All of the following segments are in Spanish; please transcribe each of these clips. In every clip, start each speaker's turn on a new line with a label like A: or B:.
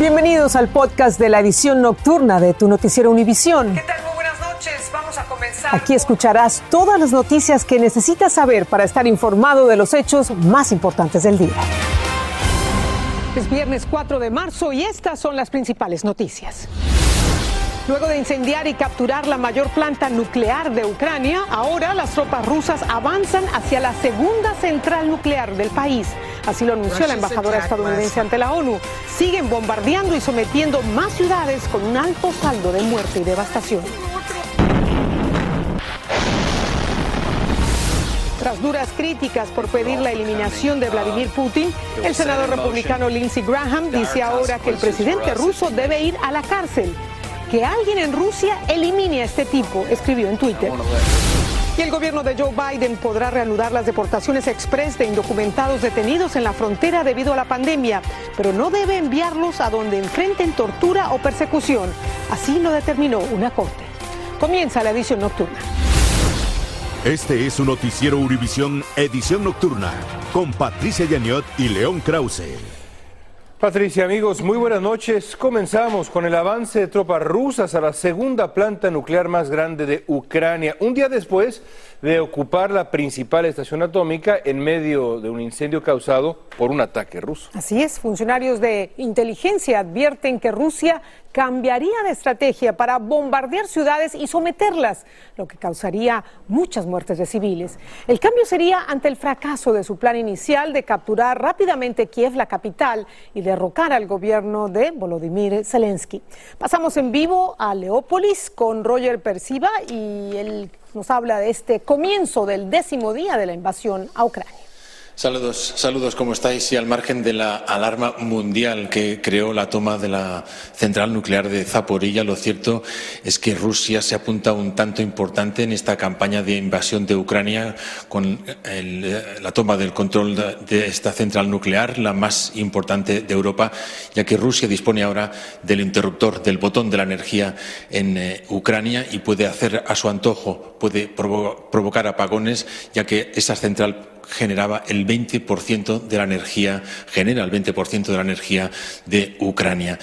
A: Bienvenidos al podcast de la edición nocturna de tu noticiero Univisión.
B: ¿Qué tal? Muy buenas noches. Vamos a comenzar.
A: Aquí escucharás todas las noticias que necesitas saber para estar informado de los hechos más importantes del día. Es viernes 4 de marzo y estas son las principales noticias. Luego de incendiar y capturar la mayor planta nuclear de Ucrania, ahora las tropas rusas avanzan hacia la segunda central nuclear del país. Así lo anunció la embajadora estadounidense ante la ONU. Siguen bombardeando y sometiendo más ciudades con un alto saldo de muerte y devastación. Tras duras críticas por pedir la eliminación de Vladimir Putin, el senador republicano Lindsey Graham dice ahora que el presidente ruso debe ir a la cárcel que alguien en Rusia elimine a este tipo, escribió en Twitter. Y el gobierno de Joe Biden podrá reanudar las deportaciones express de indocumentados detenidos en la frontera debido a la pandemia, pero no debe enviarlos a donde enfrenten tortura o persecución. Así lo determinó una corte. Comienza la edición nocturna.
C: Este es su noticiero Univisión Edición Nocturna con Patricia Yaniot y León Krause.
D: Patricia, amigos, muy buenas noches. Comenzamos con el avance de tropas rusas a la segunda planta nuclear más grande de Ucrania. Un día después de ocupar la principal estación atómica en medio de un incendio causado por un ataque ruso.
A: Así es, funcionarios de inteligencia advierten que Rusia cambiaría de estrategia para bombardear ciudades y someterlas, lo que causaría muchas muertes de civiles. El cambio sería ante el fracaso de su plan inicial de capturar rápidamente Kiev, la capital, y derrocar al gobierno de Volodymyr Zelensky. Pasamos en vivo a Leópolis con Roger Persiva y él nos habla de este comienzo del décimo día de la invasión a Ucrania.
E: Saludos, saludos, ¿cómo estáis? Y al margen de la alarma mundial que creó la toma de la central nuclear de Zaporilla, lo cierto es que Rusia se apunta un tanto importante en esta campaña de invasión de Ucrania con la toma del control de esta central nuclear, la más importante de Europa, ya que Rusia dispone ahora del interruptor, del botón de la energía en eh, Ucrania y puede hacer a su antojo, puede provocar apagones, ya que esa central generaba el 20% de la energía, genera el 20% de la energía de Ucrania.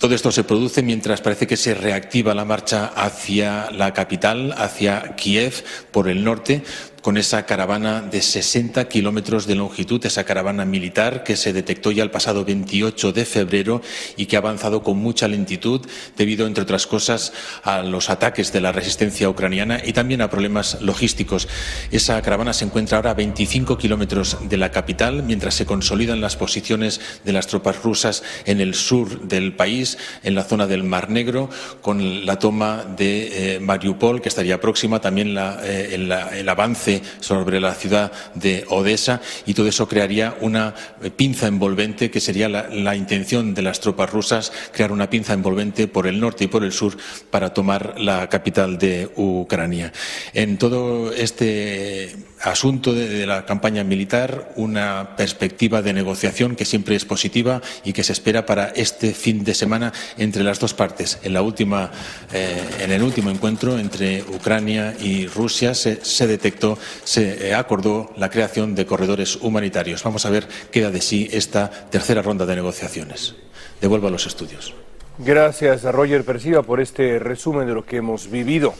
E: Todo esto se produce mientras parece que se reactiva la marcha hacia la capital, hacia Kiev, por el norte, con esa caravana de 60 kilómetros de longitud, esa caravana militar que se detectó ya el pasado 28 de febrero y que ha avanzado con mucha lentitud debido, entre otras cosas, a los ataques de la resistencia ucraniana y también a problemas logísticos. Esa caravana se encuentra ahora a 25 kilómetros de la capital, mientras se consolidan las posiciones de las tropas rusas en el sur del país, en la zona del Mar Negro, con la toma de eh, Mariupol, que estaría próxima, también eh, el avance sobre la ciudad de Odessa y todo eso crearía una pinza envolvente que sería la, intención de las tropas rusas, crear una pinza envolvente por el norte y por el sur para tomar la capital de Ucrania. En todo este asunto de, la campaña militar, una perspectiva de negociación que siempre es positiva y que se espera para este fin de semana entre las dos partes. En, la última, eh, en el último encuentro entre Ucrania y Rusia se, se detectó se eh, acordó la creación de corredores humanitarios. Vamos a ver qué da de sí esta tercera ronda de negociaciones. Devuelvo a los estudios.
D: Gracias a Roger Persiva por este resumen de lo que hemos vivido.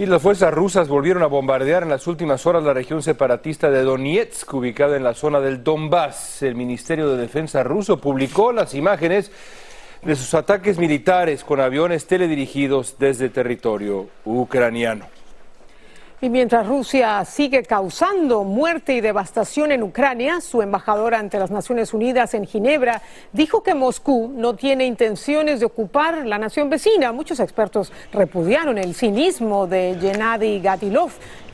D: Y las fuerzas rusas volvieron a bombardear en las últimas horas la región separatista de Donetsk, ubicada en la zona del Donbass. El Ministerio de Defensa ruso publicó las imágenes de sus ataques militares con aviones teledirigidos desde territorio ucraniano.
A: Y mientras Rusia sigue causando muerte y devastación en Ucrania, su embajadora ante las Naciones Unidas en Ginebra dijo que Moscú no tiene intenciones de ocupar la nación vecina. Muchos expertos repudiaron el cinismo de Gennady Gatilov,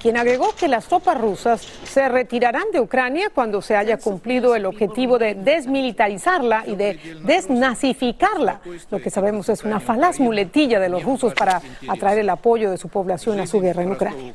A: quien agregó que las tropas rusas se retirarán de Ucrania cuando se haya cumplido el objetivo de desmilitarizarla y de desnazificarla. Lo que sabemos es una falaz muletilla de los rusos para atraer el apoyo de su población a su guerra en Ucrania.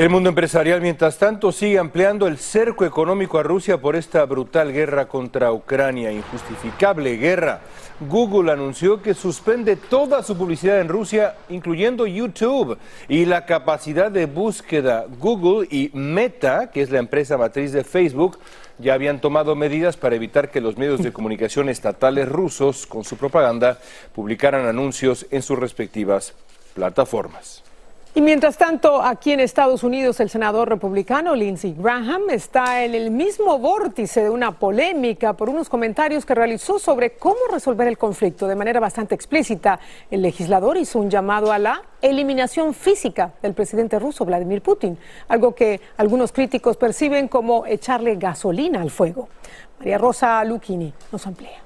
D: El mundo empresarial, mientras tanto, sigue ampliando el cerco económico a Rusia por esta brutal guerra contra Ucrania, injustificable guerra. Google anunció que suspende toda su publicidad en Rusia, incluyendo YouTube, y la capacidad de búsqueda. Google y Meta, que es la empresa matriz de Facebook, ya habían tomado medidas para evitar que los medios de comunicación estatales rusos, con su propaganda, publicaran anuncios en sus respectivas plataformas.
A: Y mientras tanto, aquí en Estados Unidos, el senador republicano Lindsey Graham está en el mismo vórtice de una polémica por unos comentarios que realizó sobre cómo resolver el conflicto de manera bastante explícita. El legislador hizo un llamado a la eliminación física del presidente ruso Vladimir Putin, algo que algunos críticos perciben como echarle gasolina al fuego. María Rosa Lucchini nos amplía.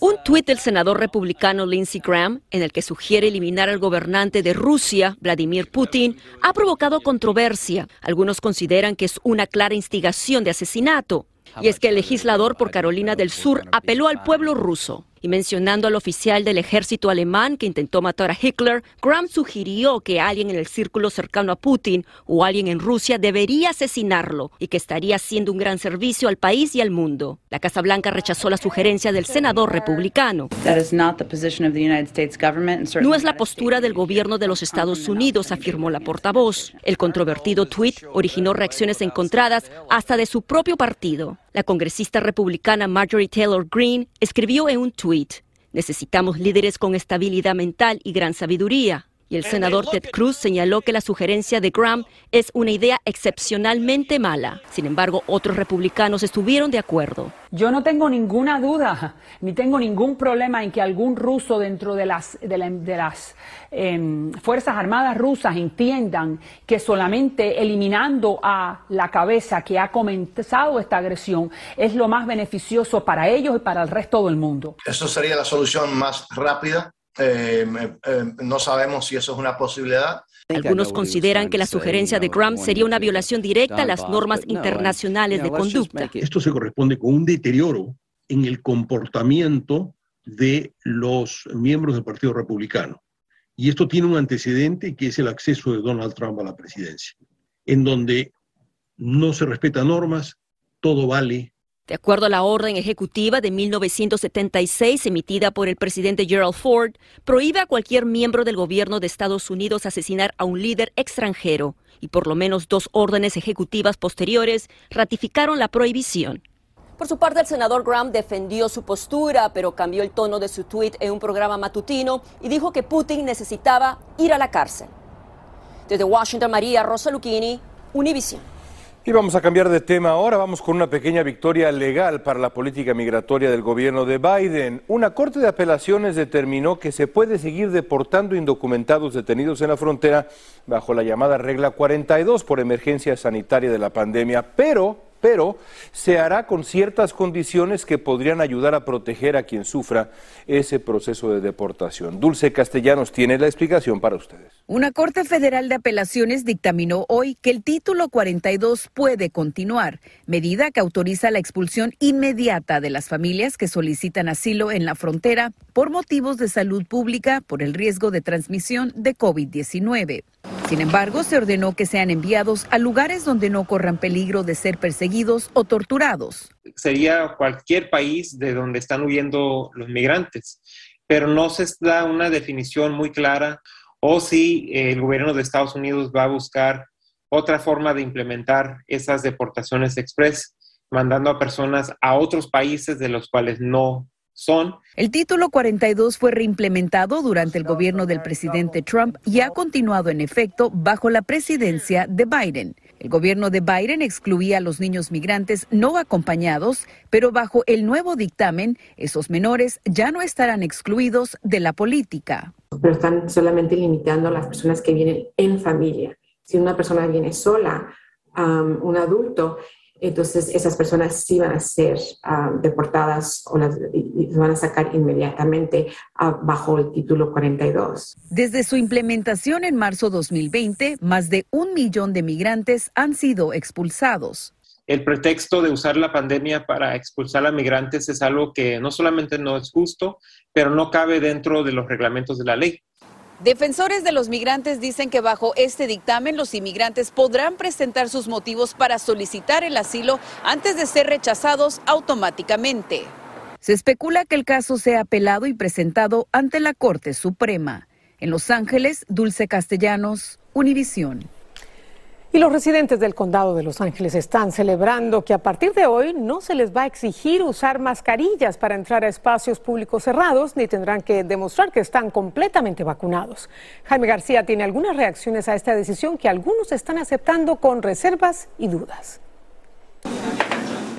F: Un tuit del senador republicano Lindsey Graham, en el que sugiere eliminar al gobernante de Rusia, Vladimir Putin, ha provocado controversia. Algunos consideran que es una clara instigación de asesinato. Y es que el legislador por Carolina del Sur apeló al pueblo ruso y mencionando al oficial del ejército alemán que intentó matar a Hitler, Graham sugirió que alguien en el círculo cercano a Putin o alguien en Rusia debería asesinarlo y que estaría haciendo un gran servicio al país y al mundo. La Casa Blanca rechazó la sugerencia del senador republicano. No es la postura del gobierno de los Estados Unidos, afirmó la portavoz. El controvertido tuit originó reacciones encontradas hasta de su propio partido. La congresista republicana Marjorie Taylor Greene escribió en un tuit, necesitamos líderes con estabilidad mental y gran sabiduría. Y el senador Ted Cruz señaló que la sugerencia de Graham es una idea excepcionalmente mala. Sin embargo, otros republicanos estuvieron de acuerdo.
G: Yo no tengo ninguna duda, ni tengo ningún problema en que algún ruso dentro de las, de, las em, Fuerzas Armadas rusas entiendan que solamente eliminando a la cabeza que ha comenzado esta agresión es lo más beneficioso para ellos y para el resto del mundo.
H: Eso sería la solución más rápida eh, eh, no sabemos si eso es una posibilidad.
F: Algunos consideran que la sugerencia de Graham sería una violación directa a las normas internacionales de conducta.
I: Esto se corresponde con un deterioro en el comportamiento de los miembros del Partido Republicano. Y esto tiene un antecedente que es el acceso de Donald Trump a la presidencia, en donde no se respetan normas, todo vale,
F: de acuerdo a la orden ejecutiva de 1976 emitida por el presidente Gerald Ford, prohíbe a cualquier miembro del gobierno de Estados Unidos asesinar a un líder extranjero y por lo menos dos órdenes ejecutivas posteriores ratificaron la prohibición. Por su parte, el senador Graham defendió su postura, pero cambió el tono de su tuit en un programa matutino y dijo que Putin necesitaba ir a la cárcel. Desde Washington, María Rosa Lucchini, Univision.
D: Y vamos a cambiar de tema ahora. Vamos con una pequeña victoria legal para la política migratoria del gobierno de Biden. Una corte de apelaciones determinó que se puede seguir deportando indocumentados detenidos en la frontera bajo la llamada regla 42 por emergencia sanitaria de la pandemia, pero pero se hará con ciertas condiciones que podrían ayudar a proteger a quien sufra ese proceso de deportación. Dulce Castellanos tiene la explicación para ustedes.
J: Una Corte Federal de Apelaciones dictaminó hoy que el título 42 puede continuar, medida que autoriza la expulsión inmediata de las familias que solicitan asilo en la frontera por motivos de salud pública por el riesgo de transmisión de COVID-19. Sin embargo, se ordenó que sean enviados a lugares donde no corran peligro de ser perseguidos o torturados.
K: Sería cualquier país de donde están huyendo los migrantes, pero no se da una definición muy clara o si el gobierno de Estados Unidos va a buscar otra forma de implementar esas deportaciones express, mandando a personas a otros países de los cuales no son.
J: El título 42 fue reimplementado durante el gobierno del presidente Trump y ha continuado en efecto bajo la presidencia de Biden. El gobierno de Biden excluía a los niños migrantes no acompañados, pero bajo el nuevo dictamen, esos menores ya no estarán excluidos de la política.
L: Pero están solamente limitando a las personas que vienen en familia. Si una persona viene sola, un adulto, entonces esas personas sí van a ser ah, deportadas o las van a sacar inmediatamente ah, bajo el título 42.
J: Desde su implementación en marzo 2020, más de un millón de migrantes han sido expulsados.
K: El pretexto de usar la pandemia para expulsar a migrantes es algo que no solamente no es justo, pero no cabe dentro de los reglamentos de la ley.
J: Defensores de los migrantes dicen que bajo este dictamen los inmigrantes podrán presentar sus motivos para solicitar el asilo antes de ser rechazados automáticamente. Se especula que el caso sea apelado y presentado ante la Corte Suprema. En Los Ángeles, Dulce Castellanos, Univisión.
A: Y los residentes del condado de Los Ángeles están celebrando que a partir de hoy no se les va a exigir usar mascarillas para entrar a espacios públicos cerrados ni tendrán que demostrar que están completamente vacunados. Jaime García tiene algunas reacciones a esta decisión que algunos están aceptando con reservas y dudas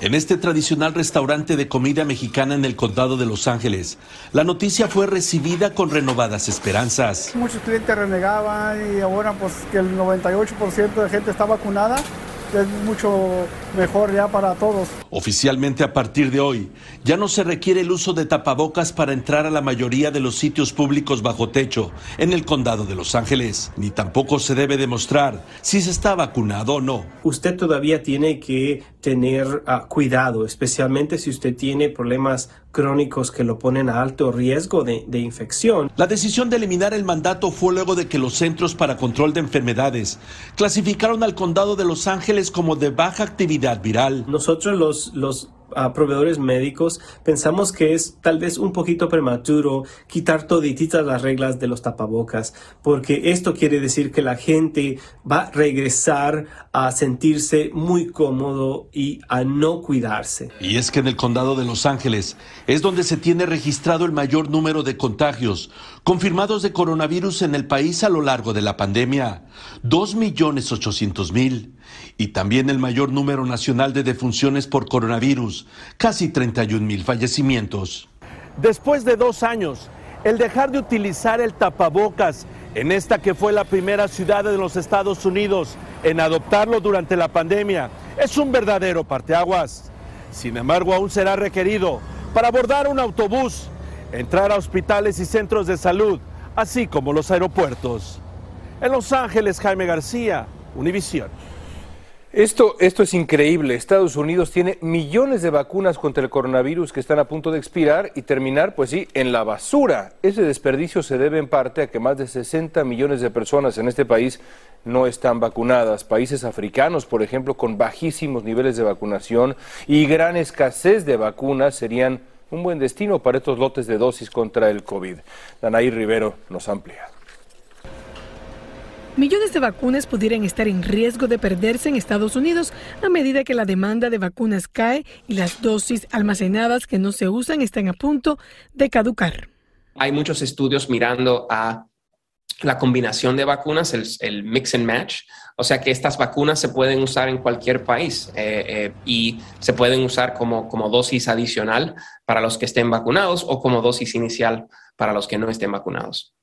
M: en este tradicional restaurante de comida mexicana en el condado de Los Ángeles. La noticia fue recibida con renovadas esperanzas.
N: Muchos clientes renegaban y ahora pues que el 98% de gente está vacunada es mucho mejor ya para todos.
M: Oficialmente a partir de hoy, ya no se requiere el uso de tapabocas para entrar a la mayoría de los sitios públicos bajo techo en el condado de Los Ángeles, ni tampoco se debe demostrar si se está vacunado o no.
O: Usted todavía tiene que tener ah, cuidado, especialmente si usted tiene problemas crónicos que lo ponen a alto riesgo de, de, infección.
M: La decisión de eliminar el mandato fue luego de que los Centros para Control de Enfermedades clasificaron al condado de Los Ángeles como de baja actividad viral.
O: Nosotros los, los a proveedores médicos, pensamos que es tal vez un poquito prematuro quitar todititas las reglas de los tapabocas, porque esto quiere decir que la gente va a regresar a sentirse muy cómodo y a no cuidarse.
M: Y es que en el condado de Los Ángeles es donde se tiene registrado el mayor número de contagios confirmados de coronavirus en el país a lo largo de la pandemia, 2.800.000 y también el mayor número nacional de defunciones por coronavirus, casi 31 mil fallecimientos.
P: Después de dos años, el dejar de utilizar el tapabocas en esta que fue la primera ciudad de los Estados Unidos en adoptarlo durante la pandemia es un verdadero parteaguas. Sin embargo, aún será requerido para abordar un autobús, entrar a hospitales y centros de salud, así como los aeropuertos. En Los Ángeles, Jaime García, Univisión.
D: Esto, esto es increíble. Estados Unidos tiene millones de vacunas contra el coronavirus que están a punto de expirar y terminar, pues sí, en la basura. Ese desperdicio se debe en parte a que más de 60 millones de personas en este país no están vacunadas. Países africanos, por ejemplo, con bajísimos niveles de vacunación y gran escasez de vacunas serían un buen destino para estos lotes de dosis contra el COVID. Danaí Rivero nos amplía.
Q: Millones de vacunas pudieran estar en riesgo de perderse en Estados Unidos a medida que la demanda de vacunas cae y las dosis almacenadas que no se usan están a punto de caducar.
R: Hay muchos estudios mirando a la combinación de vacunas, el, mix and match, o sea que estas vacunas se pueden usar en cualquier país eh, eh, y se pueden usar como, como dosis adicional para los que estén vacunados o como dosis inicial para los que no estén vacunados.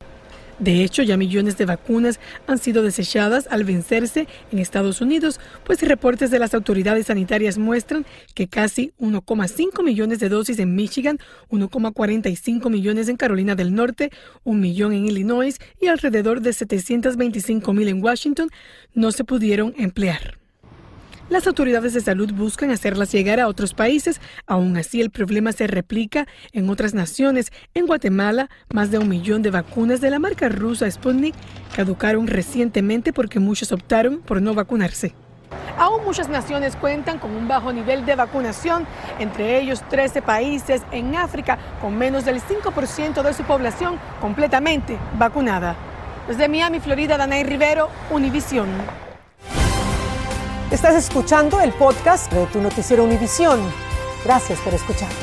Q: De hecho, ya millones de vacunas han sido desechadas al vencerse en Estados Unidos, pues reportes de las autoridades sanitarias muestran que casi 1,5 millones de dosis en Michigan, 1,45 millones en Carolina del Norte, un millón en Illinois y alrededor de 725 mil en Washington no se pudieron emplear. Las autoridades de salud buscan hacerlas llegar a otros países. Aún así, el problema se replica en otras naciones. En Guatemala, más de un millón de vacunas de la marca rusa Sputnik caducaron recientemente porque muchos optaron por no vacunarse. Aún muchas naciones cuentan con un bajo nivel de vacunación, entre ellos 13 países en África con menos del 5% de su población completamente vacunada. Desde Miami, Florida, Danay Rivero, Univisión.
A: Estás escuchando el podcast de tu noticiero Univisión. Gracias por escucharnos.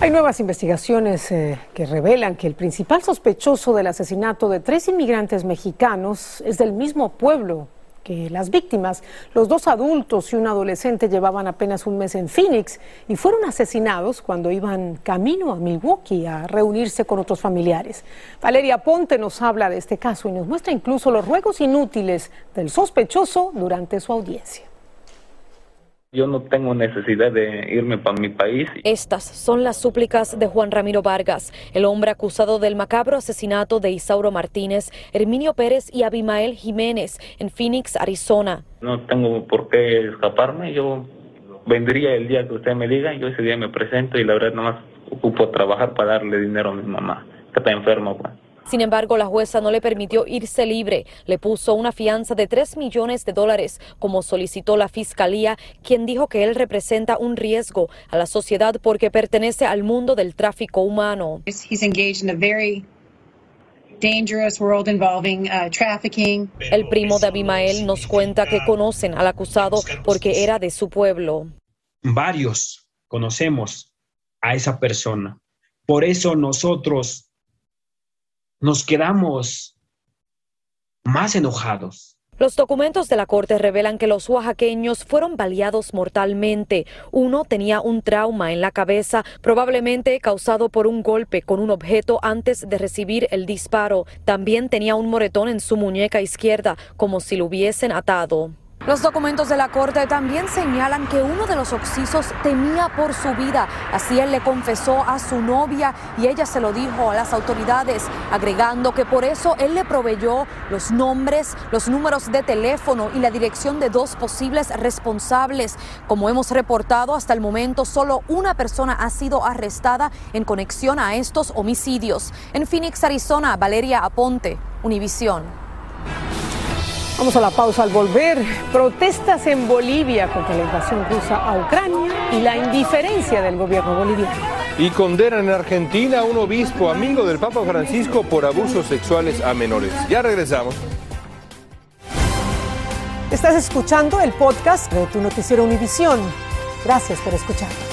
A: Hay nuevas investigaciones eh, que revelan que el principal sospechoso del asesinato de tres inmigrantes mexicanos es del mismo pueblo que las víctimas, los dos adultos y un adolescente llevaban apenas un mes en Phoenix y fueron asesinados cuando iban camino a Milwaukee a reunirse con otros familiares. Valeria Ponte nos habla de este caso y nos muestra incluso los ruegos inútiles del sospechoso durante su audiencia.
S: Yo no tengo necesidad de irme para mi país.
F: Estas son las súplicas de Juan Ramiro Vargas, el hombre acusado del macabro asesinato de Isauro Martínez, Herminio Pérez y Abimael Jiménez en Phoenix, Arizona.
S: No tengo por qué escaparme. Yo vendría el día que usted me diga, yo ese día me presento y la verdad nomás ocupo trabajar para darle dinero a mi mamá, que está enferma. Pues.
T: Sin embargo, la jueza no le permitió irse libre. Le puso una fianza de 3 millones de dólares, como solicitó la fiscalía, quien dijo que él representa un riesgo a la sociedad porque pertenece al mundo del tráfico humano. El primo de Abimael nos cuenta que conocen al acusado porque era de su pueblo.
U: Varios conocemos a esa persona. Por eso nosotros nos quedamos más enojados.
T: Los documentos de la corte revelan que los oaxaqueños fueron baleados mortalmente. Uno tenía un trauma en la cabeza, probablemente causado por un golpe con un objeto antes de recibir el disparo. También tenía un moretón en su muñeca izquierda, como si lo hubiesen atado. Los documentos de la corte también señalan que uno de los oxisos temía por su vida. Así él le confesó a su novia y ella se lo dijo a las autoridades, agregando que por eso él le proveyó los nombres, los números de teléfono y la dirección de dos posibles responsables. Como hemos reportado hasta el momento, solo una persona ha sido arrestada en conexión a estos homicidios. En Phoenix, Arizona, Valeria Aponte, Univisión.
A: Vamos a la pausa al volver. Protestas en Bolivia contra la invasión rusa a Ucrania y la indiferencia del gobierno boliviano.
D: Y condenan en Argentina a un obispo amigo del Papa Francisco por abusos sexuales a menores. Ya regresamos.
A: Estás escuchando el podcast de tu noticiero Univisión. Gracias por escucharnos.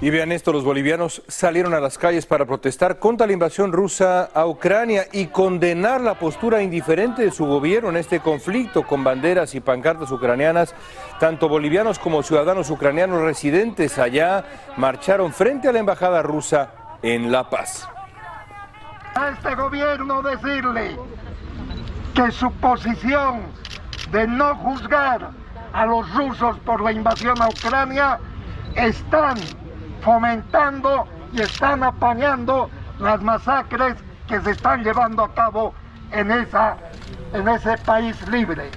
D: Y vean esto, los bolivianos salieron a las calles para protestar contra la invasión rusa a Ucrania y condenar la postura indiferente de su gobierno en este conflicto con banderas y pancartas ucranianas. Tanto bolivianos como ciudadanos ucranianos residentes allá marcharon frente a la embajada rusa en La Paz.
V: A este gobierno decirle que su posición de no juzgar a los rusos por la invasión a Ucrania están fomentando y están apañando las masacres que se están llevando a cabo en, esa, en ese país libre.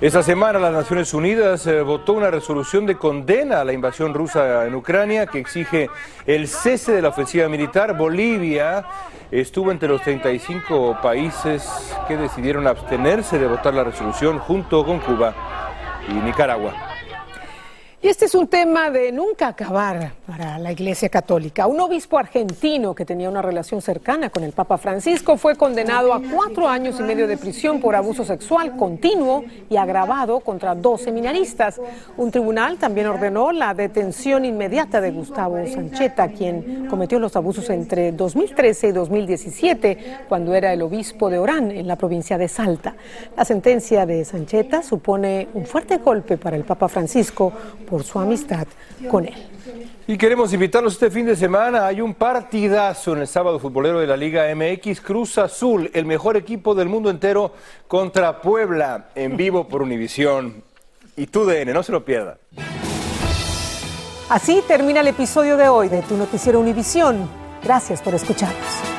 D: Esta semana las Naciones Unidas eh, votó una resolución de condena a la invasión rusa en Ucrania que exige el cese de la ofensiva militar. Bolivia estuvo entre los 35 países que decidieron abstenerse de votar la resolución junto con Cuba y Nicaragua.
A: Y este es un tema de nunca acabar para la Iglesia Católica. Un obispo argentino que tenía una relación cercana con el Papa Francisco fue condenado a cuatro años y medio de prisión por abuso sexual continuo y agravado contra dos seminaristas. Un tribunal también ordenó la detención inmediata de Gustavo Sancheta, quien cometió los abusos entre 2013 y 2017, cuando era el obispo de Orán, en la provincia de Salta. La sentencia de Sancheta supone un fuerte golpe para el Papa Francisco por su amistad con él.
D: Y queremos invitarlos este fin de semana. Hay un partidazo en el sábado futbolero de la Liga MX. Cruz Azul, el mejor equipo del mundo entero contra Puebla, en vivo por Univisión. Y tu DN, no se lo pierda.
A: Así termina el episodio de hoy de Tu Noticiero Univisión. Gracias por escucharnos.